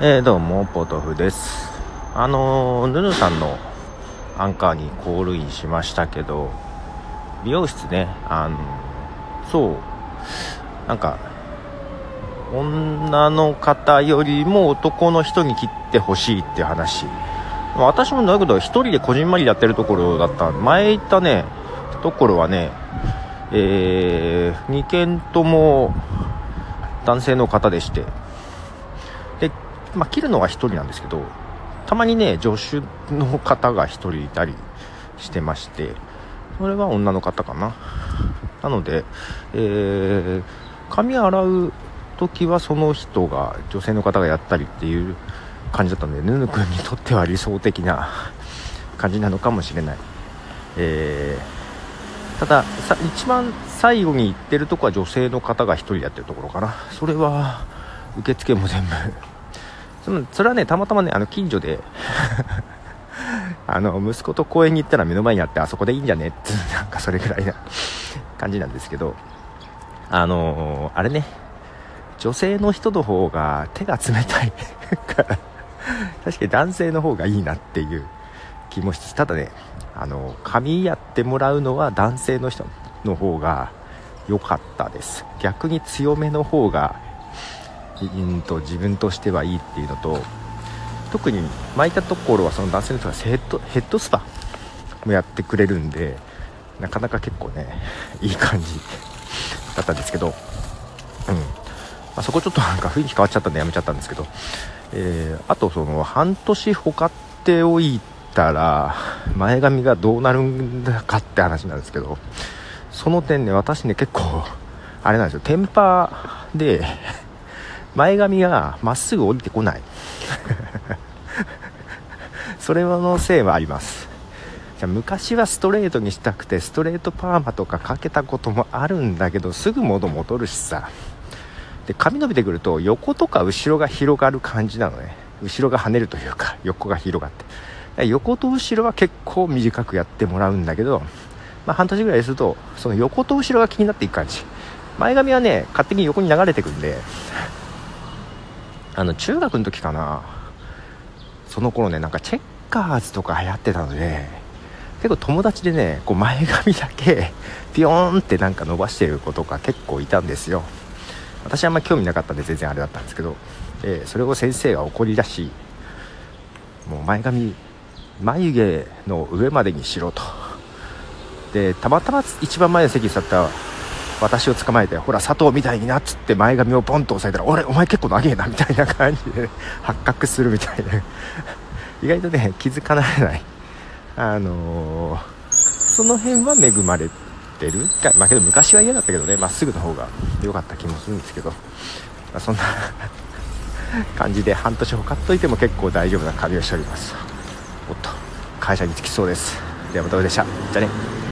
えー、どうもポトフです。あのー、ヌヌさんのアンカーにコールインしましたけど美容室ねあのそうなんか女の方よりも男の人に切ってほしいっていう話。私もだけど1人でこじんまりやってるところだった。前行ったねところはねえー、2軒とも男性の方でして。まあ、切るのは1人なんですけどたまにね助手の方が1人いたりしてましてそれは女の方かな。なので、えー、髪洗う時はその人が女性の方がやったりっていう感じだったのでヌヌ君にとっては理想的な感じなのかもしれない、えー、ただ一番最後に行ってるとこは女性の方が1人やってるところかな。それは受付も全部そのそれはねたまたまねあの近所であの息子と公園に行ったら目の前にあってあそこでいいんじゃねってなんかそれぐらいな感じなんですけどあのー、あれね女性の人の方が手が冷たいから確かに男性の方がいいなっていう気もしつつただねあの髪やってもらうのは男性の人の方が良かったです。逆に強めの方がんと自分としてはいいっていうのと特に巻いたところはその男性の人がヘッドヘッドスパもやってくれるんでなかなか結構ね いい感じだったんですけど、うん。まあ、そこちょっと なんか雰囲気変わっちゃったんでやめちゃったんですけど、えー、あとその半年ほかっておいたら前髪がどうなるんだかって話なんですけどその点ね私ね結構あれなんですよ。テンパで前髪がまっすぐ降りてこない。それのせいはあります。じゃ昔はストレートにしたくてストレートパーマとかかけたこともあるんだけどすぐ元戻るしさ。で髪伸びてくると横とか後ろが広がる感じなのね。後ろが跳ねるというか横が広がって。横と後ろは結構短くやってもらうんだけど、まあ、半年ぐらいするとその横と後ろが気になっていく感じ。前髪はね勝手に横に流れてくんであの中学の時かな。その頃ねなんかチェッカーズとか流行ってたので結構友達でねこう前髪だけピヨーンってなんか伸ばしてる子とか結構いたんですよ。私あんま興味なかったんで全然あれだったんですけど、え、それを先生が怒り出しもう前髪眉毛の上までにしろと。でたまたま一番前の席に座った私を捕まえてほら佐藤みたいになっつって前髪をポンと押さえたら俺お前結構長えなみたいな感じで 発覚するみたいな。意外とね気づかなれない。あのー、その辺は恵まれてる。かまあけど昔は嫌だったけどね。まっすぐの方が良かった気もするんですけど、まあ、そんな 感じで半年ほかっといても結構大丈夫な髪をしております。おっと会社に着きそうです。ではまたおでしたじゃあね。